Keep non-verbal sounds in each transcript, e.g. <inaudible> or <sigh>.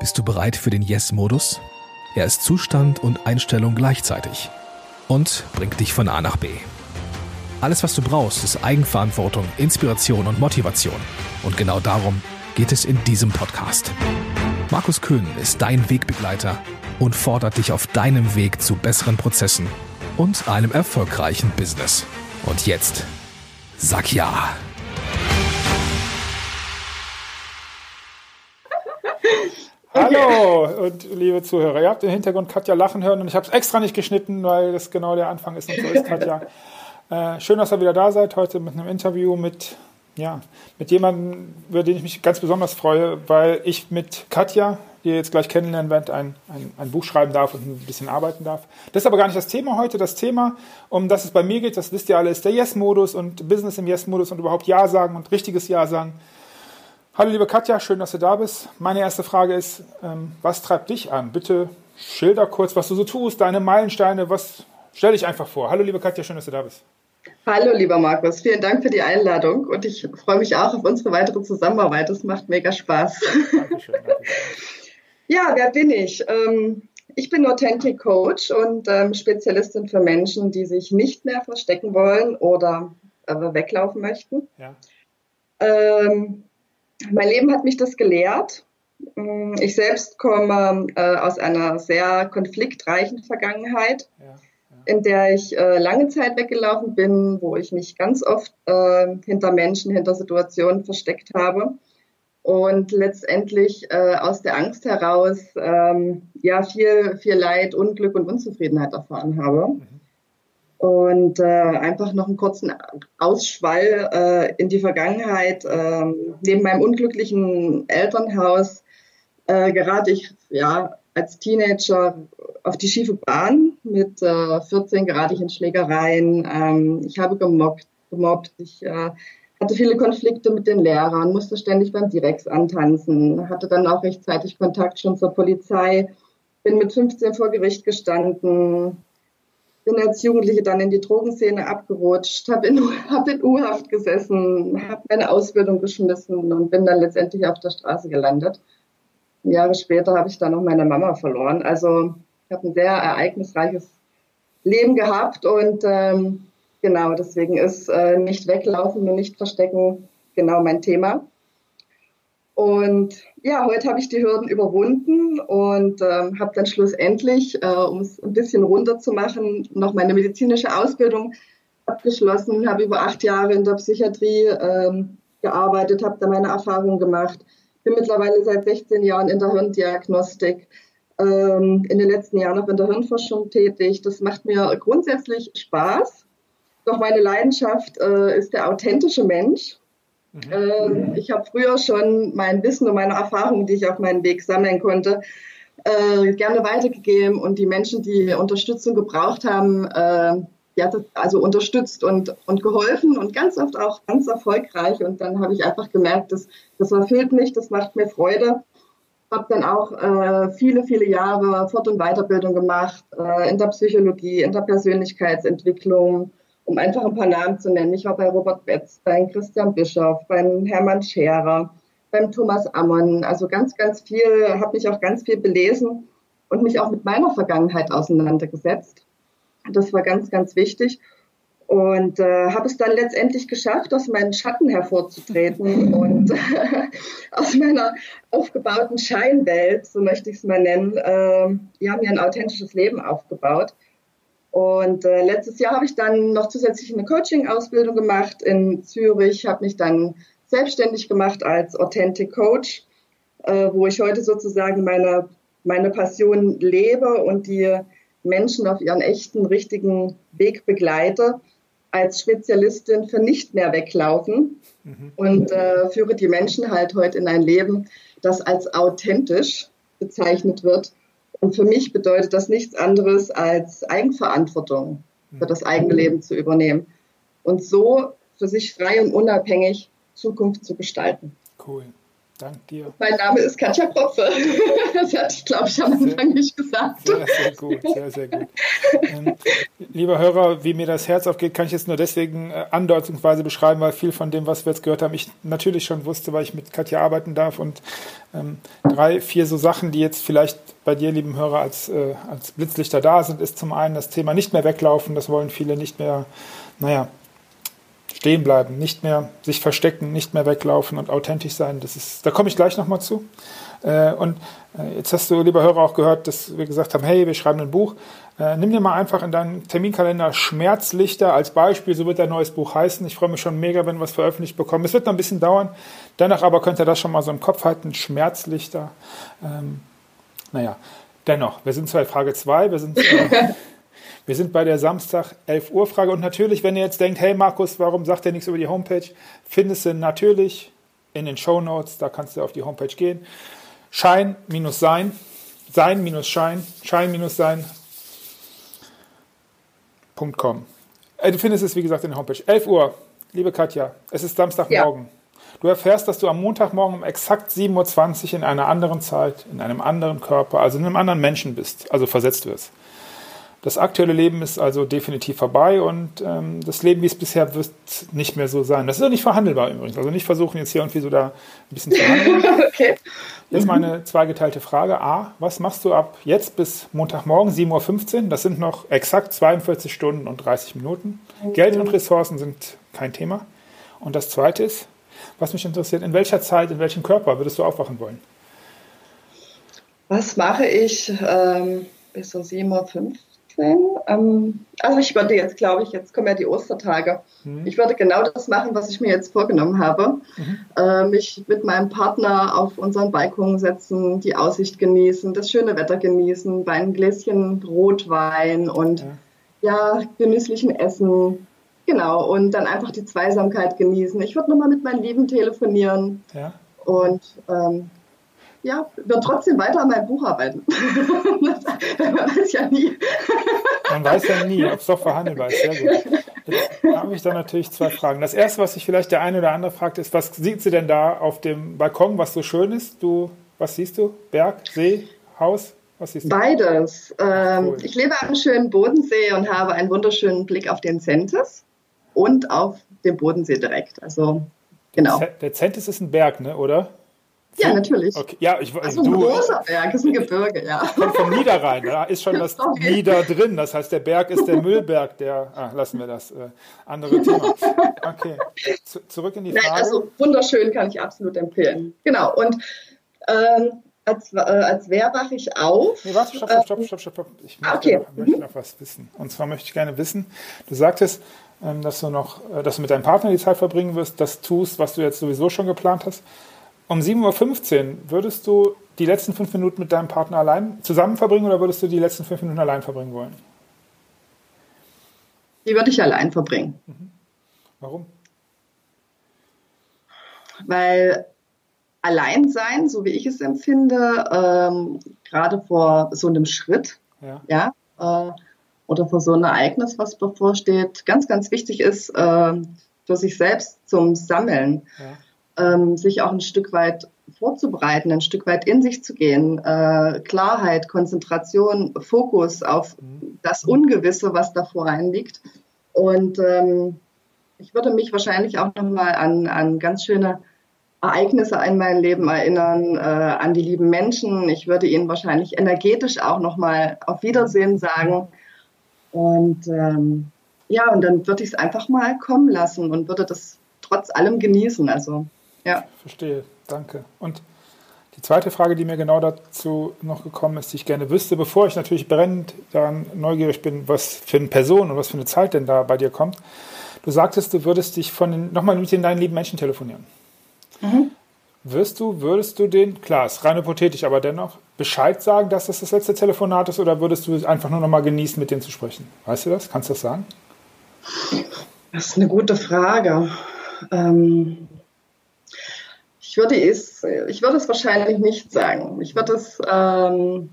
Bist du bereit für den Yes-Modus? Er ist Zustand und Einstellung gleichzeitig und bringt dich von A nach B. Alles, was du brauchst, ist Eigenverantwortung, Inspiration und Motivation. Und genau darum geht es in diesem Podcast. Markus Köhn ist dein Wegbegleiter und fordert dich auf deinem Weg zu besseren Prozessen und einem erfolgreichen Business. Und jetzt, sag ja. Hallo und liebe Zuhörer, ihr habt im Hintergrund Katja lachen hören und ich habe es extra nicht geschnitten, weil das genau der Anfang ist und so ist Katja. <laughs> Äh, schön, dass ihr wieder da seid, heute mit einem Interview mit, ja, mit jemandem, über den ich mich ganz besonders freue, weil ich mit Katja, die ihr jetzt gleich kennenlernen werdet, ein, ein, ein Buch schreiben darf und ein bisschen arbeiten darf. Das ist aber gar nicht das Thema heute. Das Thema, um das es bei mir geht, das wisst ihr alle, ist der Yes-Modus und Business im Yes-Modus und überhaupt Ja sagen und richtiges Ja sagen. Hallo liebe Katja, schön, dass du da bist. Meine erste Frage ist, ähm, was treibt dich an? Bitte schilder kurz, was du so tust, deine Meilensteine, was stell dich einfach vor. Hallo liebe Katja, schön, dass du da bist. Hallo lieber Markus, vielen Dank für die Einladung und ich freue mich auch auf unsere weitere Zusammenarbeit. Das macht mega Spaß. Dankeschön, Dankeschön. <laughs> ja, wer bin ich? Ähm, ich bin Authentic Coach und ähm, Spezialistin für Menschen, die sich nicht mehr verstecken wollen oder äh, weglaufen möchten. Ja. Ähm, mein Leben hat mich das gelehrt. Mm, ich selbst komme äh, aus einer sehr konfliktreichen Vergangenheit, ja, ja. in der ich äh, lange Zeit weggelaufen bin, wo ich mich ganz oft äh, hinter Menschen, hinter Situationen versteckt habe und letztendlich äh, aus der Angst heraus ähm, ja viel, viel Leid, Unglück und Unzufriedenheit erfahren habe. Mhm und äh, einfach noch einen kurzen Ausschwall äh, in die Vergangenheit. Äh, neben meinem unglücklichen Elternhaus äh, gerate ich ja als Teenager auf die schiefe Bahn. Mit äh, 14 gerate ich in Schlägereien. Ähm, ich habe gemobbt. gemobbt. Ich äh, hatte viele Konflikte mit den Lehrern, musste ständig beim Direx antanzen, hatte dann auch rechtzeitig Kontakt schon zur Polizei, bin mit 15 vor Gericht gestanden, bin als Jugendliche dann in die Drogenszene abgerutscht, habe in, <laughs> hab in U-Haft gesessen, habe meine Ausbildung geschmissen und bin dann letztendlich auf der Straße gelandet. Jahre später habe ich dann noch meine Mama verloren. Also ich habe ein sehr ereignisreiches Leben gehabt und ähm, genau deswegen ist äh, nicht weglaufen und nicht verstecken genau mein Thema. Und ja, heute habe ich die Hürden überwunden und ähm, habe dann schlussendlich, äh, um es ein bisschen runter zu machen, noch meine medizinische Ausbildung abgeschlossen, habe über acht Jahre in der Psychiatrie ähm, gearbeitet, habe da meine Erfahrungen gemacht, bin mittlerweile seit 16 Jahren in der Hirndiagnostik, ähm, in den letzten Jahren noch in der Hirnforschung tätig. Das macht mir grundsätzlich Spaß. Doch meine Leidenschaft äh, ist der authentische Mensch Mhm. Ähm, ich habe früher schon mein Wissen und meine Erfahrungen, die ich auf meinem Weg sammeln konnte, äh, gerne weitergegeben und die Menschen, die Unterstützung gebraucht haben, äh, ja, also unterstützt und, und geholfen und ganz oft auch ganz erfolgreich. Und dann habe ich einfach gemerkt, das, das erfüllt mich, das macht mir Freude. Habe dann auch äh, viele, viele Jahre Fort- und Weiterbildung gemacht äh, in der Psychologie, in der Persönlichkeitsentwicklung, um einfach ein paar Namen zu nennen. Ich war bei Robert Betz, bei Christian Bischoff, beim Hermann Scherer, beim Thomas Ammon, also ganz, ganz viel, habe mich auch ganz viel belesen und mich auch mit meiner Vergangenheit auseinandergesetzt. Das war ganz, ganz wichtig und äh, habe es dann letztendlich geschafft, aus meinen Schatten hervorzutreten und <laughs> aus meiner aufgebauten Scheinwelt, so möchte ich es mal nennen, äh, ja, mir ein authentisches Leben aufgebaut. Und äh, letztes Jahr habe ich dann noch zusätzlich eine Coaching-Ausbildung gemacht in Zürich, habe mich dann selbstständig gemacht als Authentic Coach, äh, wo ich heute sozusagen meine, meine Passion lebe und die Menschen auf ihren echten, richtigen Weg begleite als Spezialistin für nicht mehr weglaufen mhm. und äh, führe die Menschen halt heute in ein Leben, das als authentisch bezeichnet wird und für mich bedeutet das nichts anderes als Eigenverantwortung für das eigene Leben zu übernehmen und so für sich frei und unabhängig Zukunft zu gestalten. Cool. Dank dir. Mein Name ist Katja Kropfe. <laughs> Das hatte ich, glaube ich, am Anfang nicht gesagt. Sehr, sehr gut, sehr, sehr gut. Ähm, lieber Hörer, wie mir das Herz aufgeht, kann ich jetzt nur deswegen äh, andeutungsweise beschreiben, weil viel von dem, was wir jetzt gehört haben, ich natürlich schon wusste, weil ich mit Katja arbeiten darf. Und ähm, drei, vier so Sachen, die jetzt vielleicht bei dir, lieben Hörer, als, äh, als Blitzlichter da sind, ist zum einen das Thema nicht mehr weglaufen. Das wollen viele nicht mehr, naja, stehen bleiben, nicht mehr sich verstecken, nicht mehr weglaufen und authentisch sein. Das ist, da komme ich gleich nochmal zu. Äh, und äh, jetzt hast du, lieber Hörer, auch gehört, dass wir gesagt haben, hey, wir schreiben ein Buch. Äh, nimm dir mal einfach in deinen Terminkalender Schmerzlichter als Beispiel, so wird dein neues Buch heißen. Ich freue mich schon mega, wenn wir es veröffentlicht bekommen. Es wird noch ein bisschen dauern. Dennoch aber könnt ihr das schon mal so im Kopf halten, Schmerzlichter. Ähm, naja, dennoch, wir sind bei Frage 2, wir sind <laughs> Wir sind bei der Samstag 11 Uhr Frage und natürlich, wenn ihr jetzt denkt, hey Markus, warum sagt ihr nichts über die Homepage, findest du natürlich in den Show Notes, da kannst du auf die Homepage gehen. Schein minus sein, sein minus Schein, Schein minus sein. .com. Äh, du findest es, wie gesagt, in der Homepage. 11 Uhr, liebe Katja, es ist Samstagmorgen. Ja. Du erfährst, dass du am Montagmorgen um exakt 7.20 Uhr in einer anderen Zeit, in einem anderen Körper, also in einem anderen Menschen bist, also versetzt wirst. Das aktuelle Leben ist also definitiv vorbei und ähm, das Leben, wie es bisher wird, nicht mehr so sein. Das ist auch nicht verhandelbar übrigens. Also nicht versuchen jetzt hier irgendwie so da ein bisschen zu handeln. <laughs> okay. Jetzt meine zweigeteilte Frage. A, was machst du ab jetzt bis Montagmorgen 7.15 Uhr? Das sind noch exakt 42 Stunden und 30 Minuten. Okay. Geld und Ressourcen sind kein Thema. Und das zweite ist, was mich interessiert, in welcher Zeit, in welchem Körper würdest du aufwachen wollen? Was mache ich ähm, bis um 7.15 Uhr? Ähm, also ich würde jetzt, glaube ich, jetzt kommen ja die Ostertage. Mhm. Ich würde genau das machen, was ich mir jetzt vorgenommen habe. Mhm. Äh, mich mit meinem Partner auf unseren Balkon setzen, die Aussicht genießen, das schöne Wetter genießen, bei einem Gläschen Rotwein und ja, ja genüsslichen Essen. Genau, und dann einfach die Zweisamkeit genießen. Ich würde nochmal mit meinen Lieben telefonieren. Ja. Und ähm, ja, wird trotzdem weiter an meinem Buch arbeiten. <laughs> Man weiß ja nie. Man weiß ja nie, ob es doch verhandelbar ist. Sehr gut. Jetzt habe ich da natürlich zwei Fragen. Das erste, was sich vielleicht der eine oder andere fragt, ist, was sieht sie denn da auf dem Balkon, was so schön ist? Du, was siehst du? Berg, See, Haus? Was siehst du? Beides. Ähm, cool. Ich lebe am schönen Bodensee und habe einen wunderschönen Blick auf den Zentes und auf den Bodensee direkt. Also, genau. Der Zentes ist ein Berg, ne, oder? Ja, natürlich. Okay. Ja, ich, also ein großer Berg, ist ein Gebirge, ja. <laughs> Kommt vom Niederrhein, da ist schon das okay. Nieder drin. Das heißt, der Berg ist der <laughs> Müllberg, der, ah, lassen wir das, äh, andere Thema. Okay, Z zurück in die Frage. Nein, also wunderschön kann ich absolut empfehlen. Genau, und ähm, als, äh, als wer wache ich auf? Nee, warte, stopp, stopp, stopp, stopp, stopp. stopp. Ich möchte, okay. noch, möchte mhm. noch was wissen. Und zwar möchte ich gerne wissen, du sagtest, ähm, dass du noch, äh, dass du mit deinem Partner die Zeit verbringen wirst, das tust, was du jetzt sowieso schon geplant hast. Um 7.15 Uhr würdest du die letzten fünf Minuten mit deinem Partner allein zusammen verbringen oder würdest du die letzten fünf Minuten allein verbringen wollen? Die würde ich allein verbringen. Mhm. Warum? Weil allein sein, so wie ich es empfinde, ähm, gerade vor so einem Schritt, ja, ja äh, oder vor so einem Ereignis, was bevorsteht, ganz, ganz wichtig ist, äh, für sich selbst zum Sammeln. Ja ähm, sich auch ein Stück weit vorzubereiten, ein Stück weit in sich zu gehen, äh, Klarheit, Konzentration, Fokus auf das Ungewisse, was davor liegt. Und ähm, ich würde mich wahrscheinlich auch nochmal an, an ganz schöne Ereignisse in meinem Leben erinnern, äh, an die lieben Menschen. Ich würde ihnen wahrscheinlich energetisch auch nochmal auf Wiedersehen sagen. Und ähm, ja, und dann würde ich es einfach mal kommen lassen und würde das trotz allem genießen. Also ja. Verstehe, danke. Und die zweite Frage, die mir genau dazu noch gekommen ist, die ich gerne wüsste, bevor ich natürlich brennend daran neugierig bin, was für eine Person und was für eine Zeit denn da bei dir kommt. Du sagtest, du würdest dich von den, nochmal mit den deinen lieben Menschen telefonieren. Mhm. Wirst du, würdest du den, klar, ist rein hypothetisch, aber dennoch, Bescheid sagen, dass das das letzte Telefonat ist oder würdest du einfach nur nochmal genießen, mit denen zu sprechen? Weißt du das? Kannst du das sagen? Das ist eine gute Frage. Ähm, würde es, ich würde es wahrscheinlich nicht sagen. Ich würde es, ähm,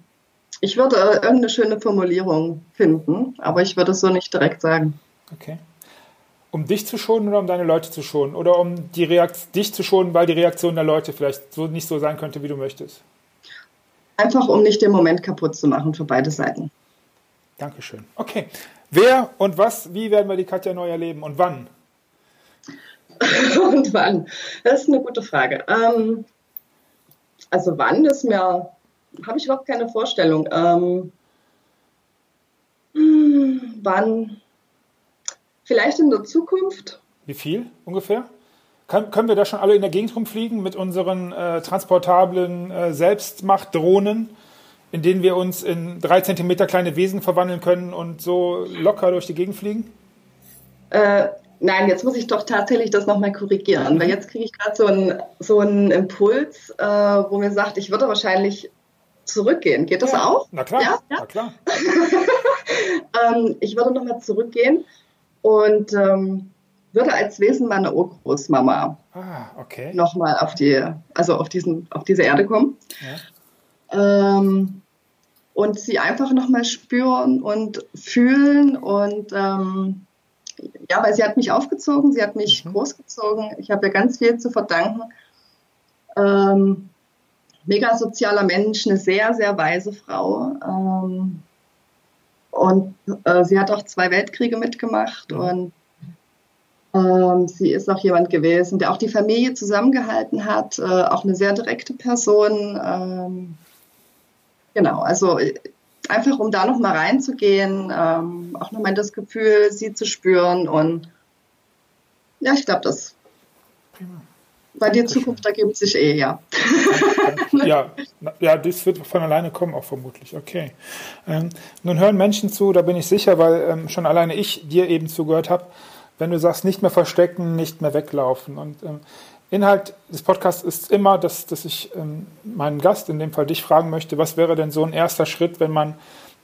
ich würde irgendeine schöne Formulierung finden, aber ich würde es so nicht direkt sagen. Okay. um dich zu schonen oder um deine Leute zu schonen? Oder um die Reakt dich zu schonen, weil die Reaktion der Leute vielleicht so nicht so sein könnte, wie du möchtest? Einfach, um nicht den Moment kaputt zu machen für beide Seiten. Dankeschön. Okay. Wer und was, wie werden wir die Katja neu erleben und wann? Und wann? Das ist eine gute Frage. Ähm, also wann ist mir, habe ich überhaupt keine Vorstellung. Ähm, hm, wann? Vielleicht in der Zukunft. Wie viel ungefähr? Kann, können wir da schon alle in der Gegend rumfliegen mit unseren äh, transportablen äh, Selbstmachtdrohnen, in denen wir uns in drei Zentimeter kleine Wesen verwandeln können und so locker durch die Gegend fliegen? Äh, nein, jetzt muss ich doch tatsächlich das nochmal korrigieren, weil jetzt kriege ich gerade so einen so einen Impuls, äh, wo mir sagt, ich würde wahrscheinlich zurückgehen. Geht das ja. auch? Na klar, ja? Ja? Na klar. <laughs> ähm, ich würde nochmal zurückgehen und ähm, würde als Wesen meiner Urgroßmama ah, okay. nochmal auf die, also auf diesen, auf diese Erde kommen. Ähm, und sie einfach nochmal spüren und fühlen und ja, weil sie hat mich aufgezogen, sie hat mich mhm. großgezogen. Ich habe ihr ganz viel zu verdanken. Ähm, mega sozialer Mensch, eine sehr, sehr weise Frau. Ähm, und äh, sie hat auch zwei Weltkriege mitgemacht mhm. und ähm, sie ist auch jemand gewesen, der auch die Familie zusammengehalten hat, äh, auch eine sehr direkte Person. Ähm, genau, also einfach um da nochmal reinzugehen, ähm, auch nochmal das Gefühl, sie zu spüren und ja, ich glaube, das. Weil die Zukunft ergibt sich eh, ja. <laughs> ja, ja, das wird von alleine kommen, auch vermutlich. Okay. Ähm, nun hören Menschen zu, da bin ich sicher, weil ähm, schon alleine ich dir eben zugehört habe, wenn du sagst, nicht mehr verstecken, nicht mehr weglaufen. Und ähm, Inhalt des Podcasts ist immer, dass, dass ich ähm, meinen Gast, in dem Fall dich, fragen möchte, was wäre denn so ein erster Schritt, wenn man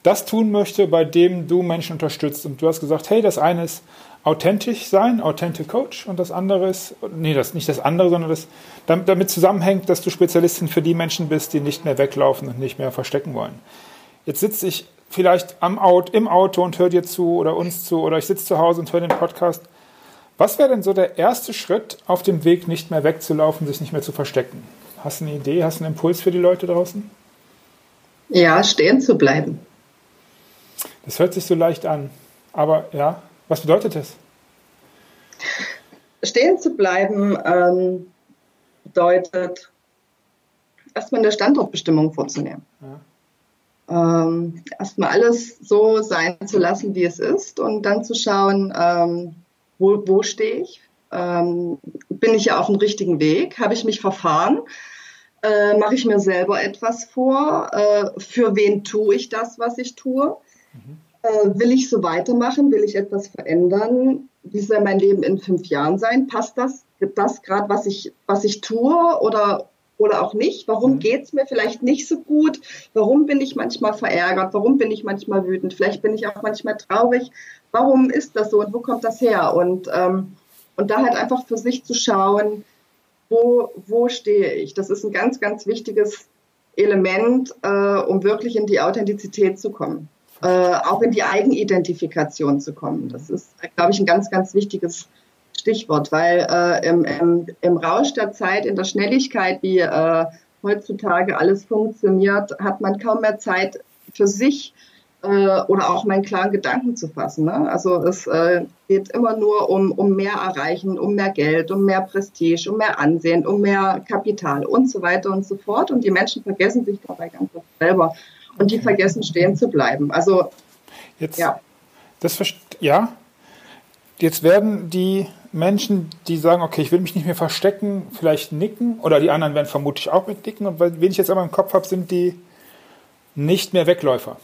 das tun möchte, bei dem du Menschen unterstützt. Und du hast gesagt, hey, das eine ist authentisch sein, Authentic Coach, und das andere ist, nee, das nicht das andere, sondern das damit, zusammenhängt, dass du Spezialistin für die Menschen bist, die nicht mehr weglaufen und nicht mehr verstecken wollen. Jetzt sitze ich vielleicht am Auto, im Auto und höre dir zu oder uns zu oder ich sitze zu Hause und höre den Podcast. Was wäre denn so der erste Schritt auf dem Weg, nicht mehr wegzulaufen, sich nicht mehr zu verstecken? Hast du eine Idee, hast du einen Impuls für die Leute draußen? Ja, stehen zu bleiben. Das hört sich so leicht an. Aber ja, was bedeutet das? Stehen zu bleiben ähm, bedeutet, erstmal eine Standortbestimmung vorzunehmen. Ja. Ähm, erstmal alles so sein zu lassen, wie es ist und dann zu schauen, ähm, wo, wo stehe ich? Ähm, bin ich ja auf dem richtigen Weg? Habe ich mich verfahren? Äh, Mache ich mir selber etwas vor? Äh, für wen tue ich das, was ich tue? Mhm. Äh, will ich so weitermachen? Will ich etwas verändern? Wie soll mein Leben in fünf Jahren sein? Passt das, das gerade, was ich, was ich tue oder, oder auch nicht? Warum mhm. geht's mir vielleicht nicht so gut? Warum bin ich manchmal verärgert? Warum bin ich manchmal wütend? Vielleicht bin ich auch manchmal traurig. Warum ist das so und wo kommt das her? Und, ähm, und da halt einfach für sich zu schauen, wo, wo stehe ich? Das ist ein ganz, ganz wichtiges Element, äh, um wirklich in die Authentizität zu kommen äh, auch in die Eigenidentifikation zu kommen. Das ist, glaube ich, ein ganz, ganz wichtiges Stichwort, weil äh, im, im, im Rausch der Zeit, in der Schnelligkeit, wie äh, heutzutage alles funktioniert, hat man kaum mehr Zeit für sich äh, oder auch meinen klaren Gedanken zu fassen. Ne? Also es äh, geht immer nur um, um mehr Erreichen, um mehr Geld, um mehr Prestige, um mehr Ansehen, um mehr Kapital und so weiter und so fort. Und die Menschen vergessen sich dabei ganz oft selber und die vergessen stehen zu bleiben. Also jetzt, ja. Das ja. Jetzt werden die Menschen, die sagen, okay, ich will mich nicht mehr verstecken, vielleicht nicken, oder die anderen werden vermutlich auch mit nicken. Und wen ich jetzt aber im Kopf habe, sind die nicht mehr Wegläufer.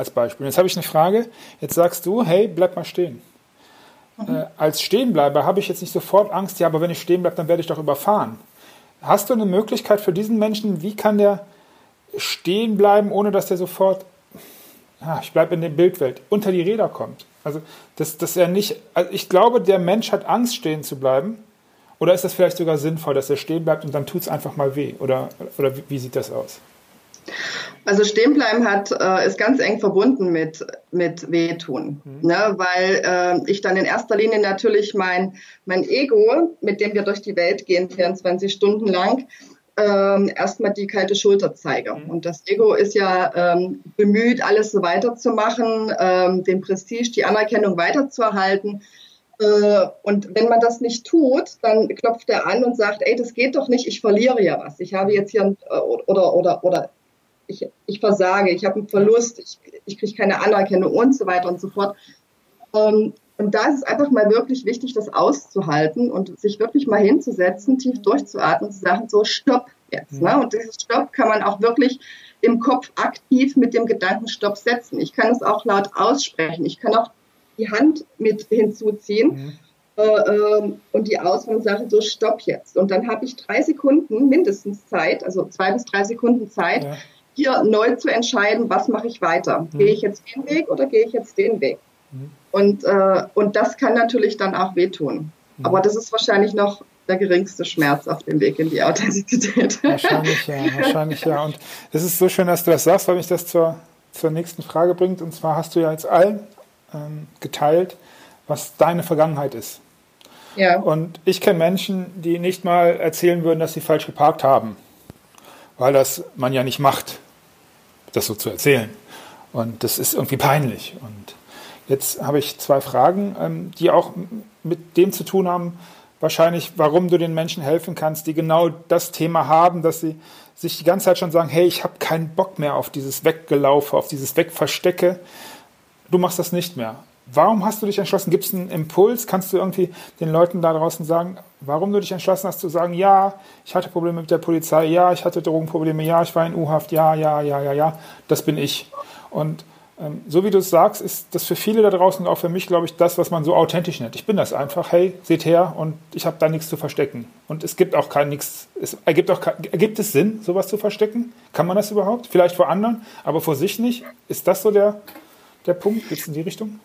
Als Beispiel. Jetzt habe ich eine Frage. Jetzt sagst du, hey, bleib mal stehen. Mhm. Äh, als Stehenbleiber habe ich jetzt nicht sofort Angst, ja, aber wenn ich stehen bleibe, dann werde ich doch überfahren. Hast du eine Möglichkeit für diesen Menschen, wie kann der stehen bleiben, ohne dass er sofort, ja, ich bleibe in der Bildwelt, unter die Räder kommt. Also, dass, dass er nicht, also ich glaube, der Mensch hat Angst, stehen zu bleiben. Oder ist das vielleicht sogar sinnvoll, dass er stehen bleibt und dann tut es einfach mal weh? Oder, oder wie sieht das aus? Also stehenbleiben hat, äh, ist ganz eng verbunden mit, mit Wehtun, mhm. ne? weil äh, ich dann in erster Linie natürlich mein, mein Ego, mit dem wir durch die Welt gehen, 24 Stunden lang, ähm, erstmal die kalte Schulter zeige. Mhm. Und das Ego ist ja ähm, bemüht, alles so weiterzumachen, ähm, den Prestige, die Anerkennung weiterzuerhalten. Äh, und wenn man das nicht tut, dann klopft er an und sagt, ey, das geht doch nicht, ich verliere ja was. Ich habe jetzt hier ein, äh, oder oder oder ich, ich versage, ich habe einen Verlust, ich, ich kriege keine Anerkennung und so weiter und so fort. Ähm, und da ist es einfach mal wirklich wichtig, das auszuhalten und sich wirklich mal hinzusetzen, tief durchzuatmen und zu sagen, so stopp jetzt. Ne? Und dieses Stopp kann man auch wirklich im Kopf aktiv mit dem Gedanken Stopp setzen. Ich kann es auch laut aussprechen. Ich kann auch die Hand mit hinzuziehen. Mhm. Äh, äh, und die Auswahl sagen, so stopp jetzt. Und dann habe ich drei Sekunden mindestens Zeit, also zwei bis drei Sekunden Zeit, ja. Hier neu zu entscheiden, was mache ich weiter. Mhm. Gehe ich jetzt den Weg oder gehe ich jetzt den Weg? Mhm. Und, äh, und das kann natürlich dann auch wehtun. Mhm. Aber das ist wahrscheinlich noch der geringste Schmerz auf dem Weg in die Authentizität. <laughs> Wahrscheinlich ja, wahrscheinlich ja. Und es ist so schön, dass du das sagst, weil mich das zur, zur nächsten Frage bringt. Und zwar hast du ja jetzt allen ähm, geteilt, was deine Vergangenheit ist. Ja. Und ich kenne Menschen, die nicht mal erzählen würden, dass sie falsch geparkt haben, weil das man ja nicht macht, das so zu erzählen. Und das ist irgendwie peinlich. Und Jetzt habe ich zwei Fragen, ähm, die auch mit dem zu tun haben, wahrscheinlich, warum du den Menschen helfen kannst, die genau das Thema haben, dass sie sich die ganze Zeit schon sagen, hey, ich habe keinen Bock mehr auf dieses Weggelaufe, auf dieses Wegverstecke. Du machst das nicht mehr. Warum hast du dich entschlossen? Gibt es einen Impuls? Kannst du irgendwie den Leuten da draußen sagen, warum du dich entschlossen hast zu sagen, ja, ich hatte Probleme mit der Polizei, ja, ich hatte Drogenprobleme, ja, ich war in U-Haft, ja, ja, ja, ja, ja, das bin ich. Und ähm, so wie du es sagst, ist das für viele da draußen und auch für mich, glaube ich, das, was man so authentisch nennt. Ich bin das einfach, hey, seht her und ich habe da nichts zu verstecken. Und es gibt auch kein nichts, es ergibt auch ergibt es Sinn, sowas zu verstecken? Kann man das überhaupt? Vielleicht vor anderen, aber vor sich nicht? Ist das so der, der Punkt? Geht es in die Richtung?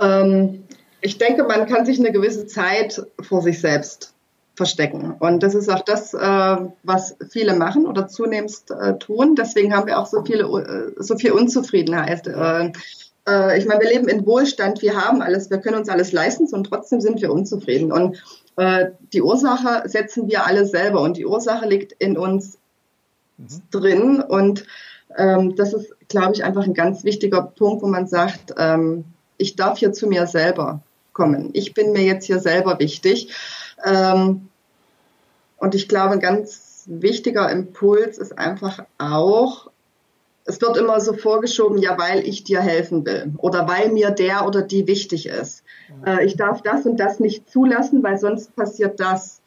Ähm, ich denke, man kann sich eine gewisse Zeit vor sich selbst verstecken. Und das ist auch das, äh, was viele machen oder zunehmend äh, tun. Deswegen haben wir auch so viele, äh, so viel Unzufriedenheit. Äh, äh, ich meine, wir leben in Wohlstand, wir haben alles, wir können uns alles leisten und trotzdem sind wir unzufrieden. Und äh, die Ursache setzen wir alle selber und die Ursache liegt in uns mhm. drin. Und ähm, das ist, glaube ich, einfach ein ganz wichtiger Punkt, wo man sagt, ähm, ich darf hier zu mir selber kommen. Ich bin mir jetzt hier selber wichtig. Ähm, und ich glaube, ein ganz wichtiger Impuls ist einfach auch, es wird immer so vorgeschoben, ja, weil ich dir helfen will oder weil mir der oder die wichtig ist. Äh, ich darf das und das nicht zulassen, weil sonst passiert das.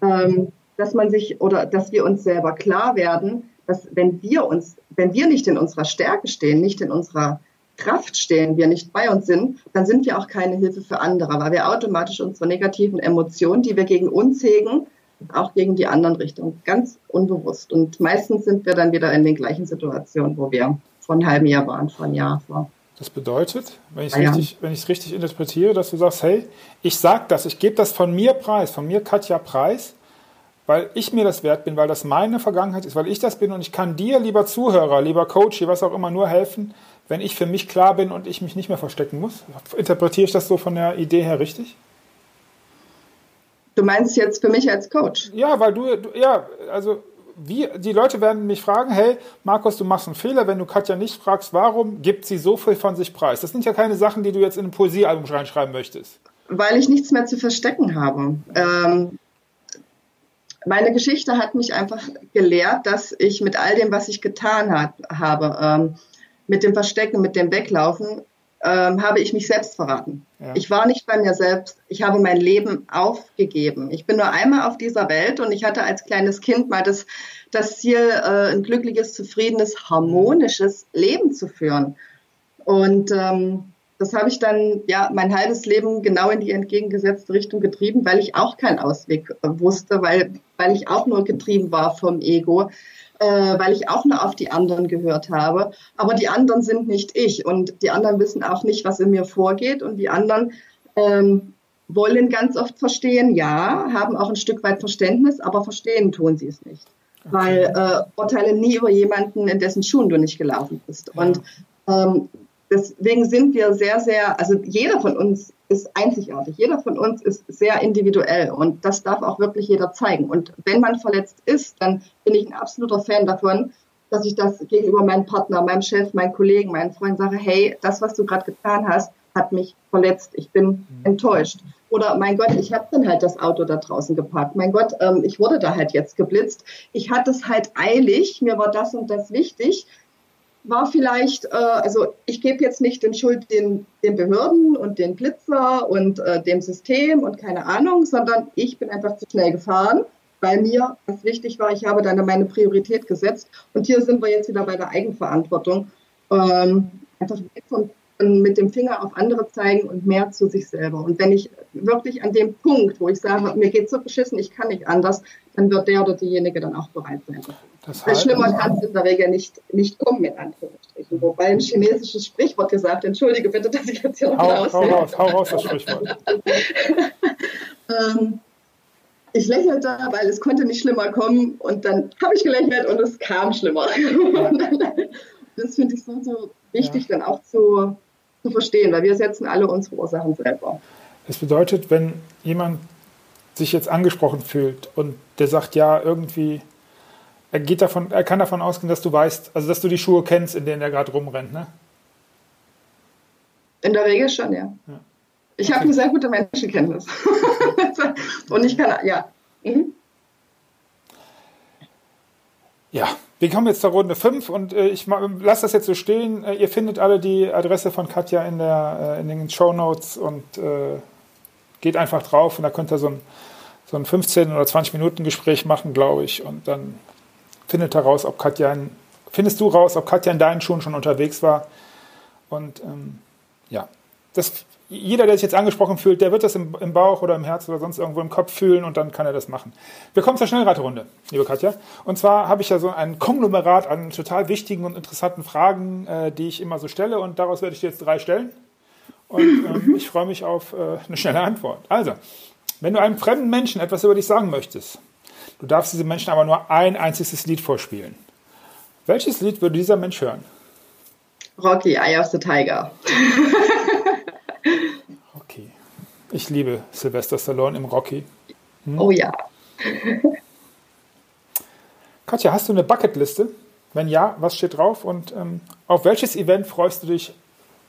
Ja. Ähm, dass man sich oder dass wir uns selber klar werden, dass wenn wir uns, wenn wir nicht in unserer Stärke stehen, nicht in unserer Kraft stehen, wir nicht bei uns sind, dann sind wir auch keine Hilfe für andere, weil wir automatisch unsere negativen Emotionen, die wir gegen uns hegen, auch gegen die anderen richten, ganz unbewusst. Und meistens sind wir dann wieder in den gleichen Situationen, wo wir vor einem halben Jahr waren, vor einem Jahr vor. Das bedeutet, wenn ich es ja. richtig, richtig interpretiere, dass du sagst, hey, ich sag das, ich gebe das von mir preis, von mir Katja preis, weil ich mir das wert bin, weil das meine Vergangenheit ist, weil ich das bin und ich kann dir, lieber Zuhörer, lieber Coach, was auch immer, nur helfen, wenn ich für mich klar bin und ich mich nicht mehr verstecken muss? Interpretiere ich das so von der Idee her richtig? Du meinst jetzt für mich als Coach? Ja, weil du, du ja, also wie, die Leute werden mich fragen, hey, Markus, du machst einen Fehler, wenn du Katja nicht fragst, warum gibt sie so viel von sich preis? Das sind ja keine Sachen, die du jetzt in ein Poesiealbum reinschreiben möchtest. Weil ich nichts mehr zu verstecken habe. Ähm, meine Geschichte hat mich einfach gelehrt, dass ich mit all dem, was ich getan hat, habe, ähm, mit dem Verstecken, mit dem Weglaufen, ähm, habe ich mich selbst verraten. Ja. Ich war nicht bei mir selbst. Ich habe mein Leben aufgegeben. Ich bin nur einmal auf dieser Welt und ich hatte als kleines Kind mal das, das Ziel, äh, ein glückliches, zufriedenes, harmonisches Leben zu führen. Und ähm, das habe ich dann ja mein halbes Leben genau in die entgegengesetzte Richtung getrieben, weil ich auch keinen Ausweg äh, wusste, weil, weil ich auch nur getrieben war vom Ego äh, weil ich auch nur auf die anderen gehört habe. Aber die anderen sind nicht ich und die anderen wissen auch nicht, was in mir vorgeht und die anderen ähm, wollen ganz oft verstehen, ja, haben auch ein Stück weit Verständnis, aber verstehen tun sie es nicht. weil äh, urteile nie über jemanden, in dessen Schuhen du nicht gelaufen bist. Ja. Und ähm, deswegen sind wir sehr, sehr, also jeder von uns ist einzigartig, jeder von uns ist sehr individuell und das darf auch wirklich jeder zeigen. Und wenn man verletzt ist, dann bin ich ein absoluter Fan davon, dass ich das gegenüber meinem Partner, meinem Chef, meinen Kollegen, meinen Freunden sage, hey, das, was du gerade getan hast, hat mich verletzt. Ich bin mhm. enttäuscht. Oder mein Gott, ich habe dann halt das Auto da draußen geparkt. Mein Gott, ähm, ich wurde da halt jetzt geblitzt. Ich hatte es halt eilig. Mir war das und das wichtig. War vielleicht, äh, also ich gebe jetzt nicht den Schuld den, den Behörden und den Blitzer und äh, dem System und keine Ahnung, sondern ich bin einfach zu schnell gefahren weil mir was wichtig war, ich habe dann meine Priorität gesetzt. Und hier sind wir jetzt wieder bei der Eigenverantwortung. Ähm, einfach weg vom mit dem Finger auf andere zeigen und mehr zu sich selber. Und wenn ich wirklich an dem Punkt, wo ich sage, mir geht so beschissen, ich kann nicht anders, dann wird der oder diejenige dann auch bereit sein. Das heißt, schlimmer kann es in der Regel nicht, nicht kommen, in Anführungsstrichen. Wobei ein chinesisches Sprichwort gesagt, entschuldige bitte, dass ich jetzt hier noch hau, hau raus, hau raus das Sprichwort. <laughs> ähm, ich lächelte, weil es konnte nicht schlimmer kommen und dann habe ich gelächelt und es kam schlimmer. <laughs> das finde ich so, so wichtig, ja. dann auch zu, zu verstehen, weil wir setzen alle unsere Ursachen selber. Das bedeutet, wenn jemand sich jetzt angesprochen fühlt und der sagt, ja, irgendwie, er geht davon, er kann davon ausgehen, dass du weißt, also dass du die Schuhe kennst, in denen er gerade rumrennt, ne? In der Regel schon, ja. ja. Ich okay. habe eine sehr gute Menschenkenntnis. <laughs> und ich kann, ja. Mhm. Ja, wir kommen jetzt zur Runde 5 und äh, ich lasse das jetzt so stehen. Äh, ihr findet alle die Adresse von Katja in, der, äh, in den Show Notes und äh, geht einfach drauf und da könnt ihr so ein, so ein 15 oder 20 Minuten Gespräch machen, glaube ich. Und dann findet ihr raus, ob Katja in, findest du raus, ob Katja in deinen Schuhen schon unterwegs war. Und ähm, ja, das jeder, der sich jetzt angesprochen fühlt, der wird das im, im, Bauch oder im Herz oder sonst irgendwo im Kopf fühlen und dann kann er das machen. Wir kommen zur Schnellraterunde, liebe Katja. Und zwar habe ich ja so ein Konglomerat an total wichtigen und interessanten Fragen, äh, die ich immer so stelle und daraus werde ich dir jetzt drei stellen. Und ähm, ich freue mich auf äh, eine schnelle Antwort. Also, wenn du einem fremden Menschen etwas über dich sagen möchtest, du darfst diesem Menschen aber nur ein einziges Lied vorspielen. Welches Lied würde dieser Mensch hören? Rocky, Eye of the Tiger. Ich liebe Sylvester Stallone im Rocky. Hm? Oh ja. Katja, hast du eine Bucketliste? Wenn ja, was steht drauf? Und ähm, auf welches Event freust du dich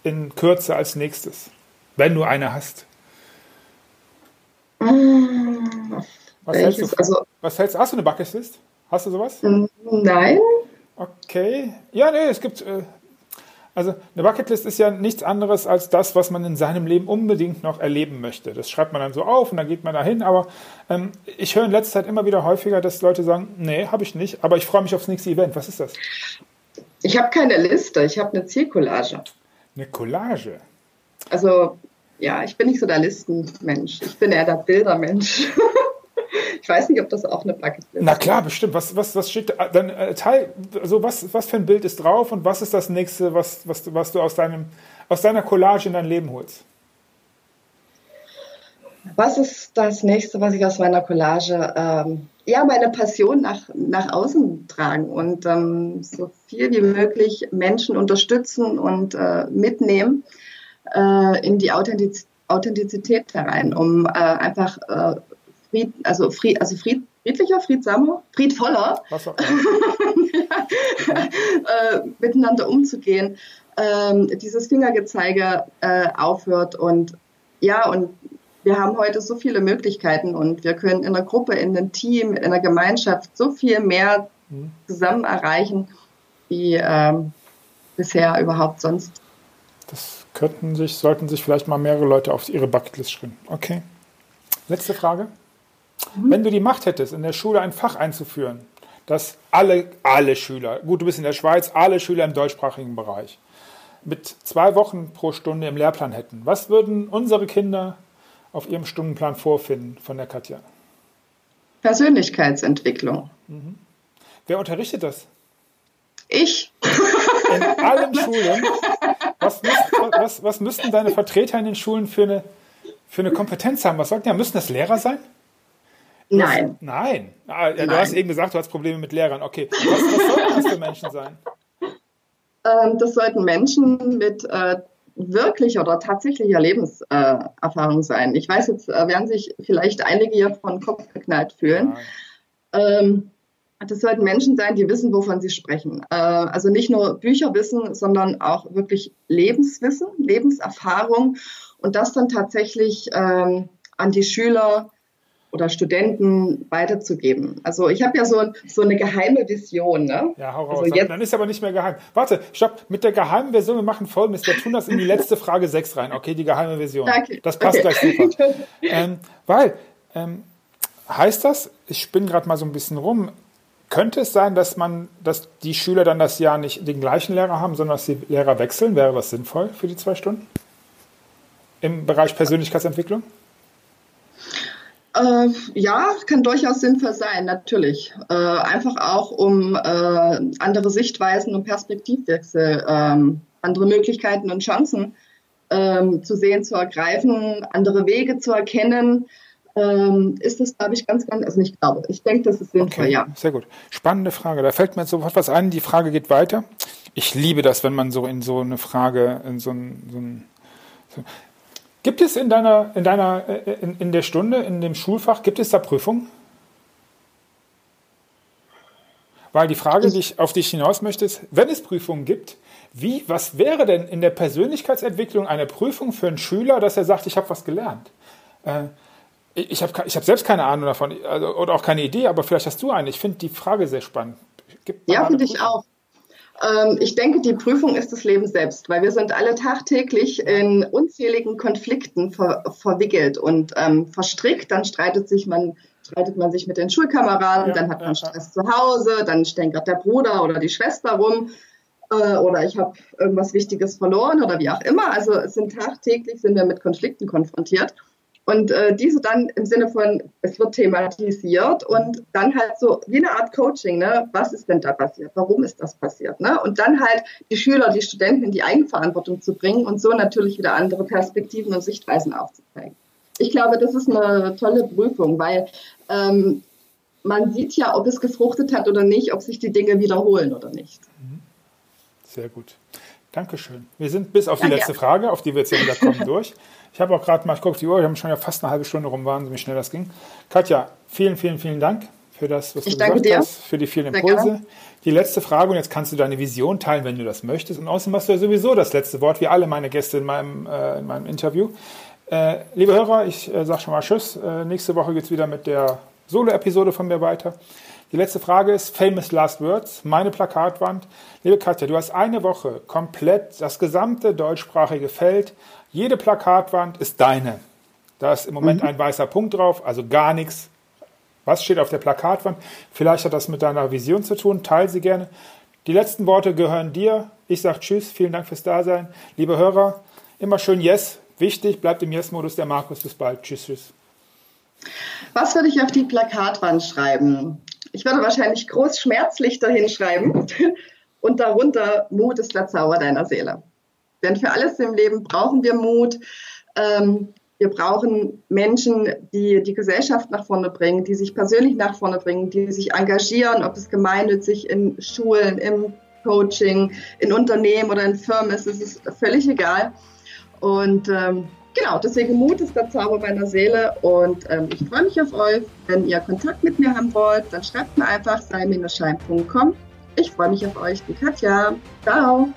in Kürze als nächstes? Wenn du eine hast. Hm, was hältst, du, also, was hältst du? Hast du eine Bucketlist? Hast du sowas? Nein. Okay. Ja, nee, es gibt äh, also eine Bucketlist ist ja nichts anderes als das, was man in seinem Leben unbedingt noch erleben möchte. Das schreibt man dann so auf und dann geht man dahin. Aber ähm, ich höre in letzter Zeit immer wieder häufiger, dass Leute sagen, nee, habe ich nicht, aber ich freue mich aufs nächste Event. Was ist das? Ich habe keine Liste, ich habe eine Zielcollage. Eine Collage? Also ja, ich bin nicht so der Listenmensch. Ich bin eher der Bildermensch. <laughs> Ich weiß nicht, ob das auch eine Bucketlist ist. Na klar, bestimmt. Was, was, was steht dann äh, Teil, also was, was für ein Bild ist drauf und was ist das nächste, was, was, was du aus, deinem, aus deiner Collage in dein Leben holst? Was ist das nächste, was ich aus meiner Collage, ähm, ja, meine Passion nach, nach außen tragen und ähm, so viel wie möglich Menschen unterstützen und äh, mitnehmen äh, in die Authentiz Authentizität herein, um äh, einfach äh, Fried, also, Fried, also Fried, friedlicher, friedsamer, friedvoller <laughs> äh, miteinander umzugehen, ähm, dieses Fingergezeige äh, aufhört und ja, und wir haben heute so viele Möglichkeiten und wir können in einer Gruppe, in einem Team, in einer Gemeinschaft so viel mehr mhm. zusammen erreichen, wie ähm, bisher überhaupt sonst. Das könnten sich, sollten sich vielleicht mal mehrere Leute auf ihre Bucketlist schreiben. Okay. Letzte Frage. Mhm. Wenn du die Macht hättest, in der Schule ein Fach einzuführen, das alle, alle Schüler, gut, du bist in der Schweiz, alle Schüler im deutschsprachigen Bereich, mit zwei Wochen pro Stunde im Lehrplan hätten, was würden unsere Kinder auf ihrem Stundenplan vorfinden von der Katja? Persönlichkeitsentwicklung. Mhm. Wer unterrichtet das? Ich. In allen <laughs> Schulen. Was, was, was müssten deine Vertreter in den Schulen für eine, für eine Kompetenz haben? Was sollten ja? Müssen das Lehrer sein? Nein. Du hast, nein. Ah, du hast eben gesagt, du hast Probleme mit Lehrern. Okay. Was, was sollten das für Menschen sein? Ähm, das sollten Menschen mit äh, wirklich oder tatsächlicher Lebenserfahrung äh, sein. Ich weiß, jetzt äh, werden sich vielleicht einige hier von Kopf geknallt fühlen. Ähm, das sollten Menschen sein, die wissen, wovon sie sprechen. Äh, also nicht nur Bücherwissen, sondern auch wirklich Lebenswissen, Lebenserfahrung und das dann tatsächlich ähm, an die Schüler oder Studenten weiterzugeben. Also ich habe ja so, so eine geheime Vision. Ne? Ja, hau raus. Also jetzt, dann ist aber nicht mehr geheim. Warte, stopp. Mit der geheimen Version, wir machen folgendes. Wir tun das in die letzte Frage 6 rein. Okay, die geheime Version. Danke. Das passt okay. gleich super. <laughs> ähm, weil, ähm, heißt das, ich spinne gerade mal so ein bisschen rum, könnte es sein, dass man, dass die Schüler dann das Jahr nicht den gleichen Lehrer haben, sondern dass die Lehrer wechseln? Wäre das sinnvoll für die zwei Stunden? Im Bereich Persönlichkeitsentwicklung? Äh, ja, kann durchaus sinnvoll sein, natürlich. Äh, einfach auch, um äh, andere Sichtweisen und Perspektivwechsel, ähm, andere Möglichkeiten und Chancen ähm, zu sehen, zu ergreifen, andere Wege zu erkennen. Ähm, ist das, glaube ich, ganz, ganz, also nicht glaube, ich denke, das ist sinnvoll, okay, ja. Sehr gut. Spannende Frage. Da fällt mir jetzt sofort was ein. Die Frage geht weiter. Ich liebe das, wenn man so in so eine Frage, in so ein, so ein so Gibt es in deiner, in deiner, äh, in, in der Stunde, in dem Schulfach, gibt es da Prüfungen? Weil die Frage, die ich, auf die ich hinaus möchte, ist, wenn es Prüfungen gibt, wie, was wäre denn in der Persönlichkeitsentwicklung eine Prüfung für einen Schüler, dass er sagt, ich habe was gelernt? Äh, ich habe ich hab selbst keine Ahnung davon also, oder auch keine Idee, aber vielleicht hast du eine. Ich finde die Frage sehr spannend. Gibt ja, finde ich auch. Ähm, ich denke, die Prüfung ist das Leben selbst, weil wir sind alle tagtäglich in unzähligen Konflikten ver verwickelt und ähm, verstrickt. Dann streitet sich man, streitet man sich mit den Schulkameraden, ja, dann hat man Stress zu Hause, dann stänkert der Bruder oder die Schwester rum äh, oder ich habe irgendwas Wichtiges verloren oder wie auch immer. Also es sind tagtäglich sind wir mit Konflikten konfrontiert. Und äh, diese dann im Sinne von, es wird thematisiert und dann halt so wie eine Art Coaching, ne? Was ist denn da passiert? Warum ist das passiert? Ne? Und dann halt die Schüler, die Studenten in die Eigenverantwortung zu bringen und so natürlich wieder andere Perspektiven und Sichtweisen aufzuzeigen. Ich glaube, das ist eine tolle Prüfung, weil ähm, man sieht ja, ob es gefruchtet hat oder nicht, ob sich die Dinge wiederholen oder nicht. Mhm. Sehr gut. Dankeschön. Wir sind bis auf die letzte Frage, auf die wir jetzt ja wieder kommen, <laughs> durch. Ich habe auch gerade mal, ich gucke die Uhr, wir haben schon ja fast eine halbe Stunde rum, wie schnell das ging. Katja, vielen, vielen, vielen Dank für das, was ich du gesagt dir. hast, für die vielen Impulse. Die letzte Frage, und jetzt kannst du deine Vision teilen, wenn du das möchtest. Und außerdem hast du ja sowieso das letzte Wort, wie alle meine Gäste in meinem, äh, in meinem Interview. Äh, liebe Hörer, ich äh, sage schon mal Tschüss. Äh, nächste Woche geht es wieder mit der Solo-Episode von mir weiter. Die letzte Frage ist Famous Last Words, meine Plakatwand. Liebe Katja, du hast eine Woche komplett das gesamte deutschsprachige Feld. Jede Plakatwand ist deine. Da ist im Moment mhm. ein weißer Punkt drauf, also gar nichts. Was steht auf der Plakatwand? Vielleicht hat das mit deiner Vision zu tun. Teil sie gerne. Die letzten Worte gehören dir. Ich sage Tschüss, vielen Dank fürs Dasein. Liebe Hörer, immer schön Yes. Wichtig, bleibt im Yes-Modus. Der Markus, bis bald. Tschüss, tschüss. Was würde ich auf die Plakatwand schreiben? Ich würde wahrscheinlich groß schmerzlich dahin schreiben <laughs> und darunter Mut ist der Zauber deiner Seele. Denn für alles im Leben brauchen wir Mut. Ähm, wir brauchen Menschen, die die Gesellschaft nach vorne bringen, die sich persönlich nach vorne bringen, die sich engagieren, ob es gemeinnützig in Schulen, im Coaching, in Unternehmen oder in Firmen ist, es ist völlig egal. Und ähm, genau, deswegen Mut ist der Zauber meiner Seele und ähm, ich freue mich auf euch. Wenn ihr Kontakt mit mir haben wollt, dann schreibt mir einfach sei-schein.com. Ich freue mich auf euch, die Katja. Ciao.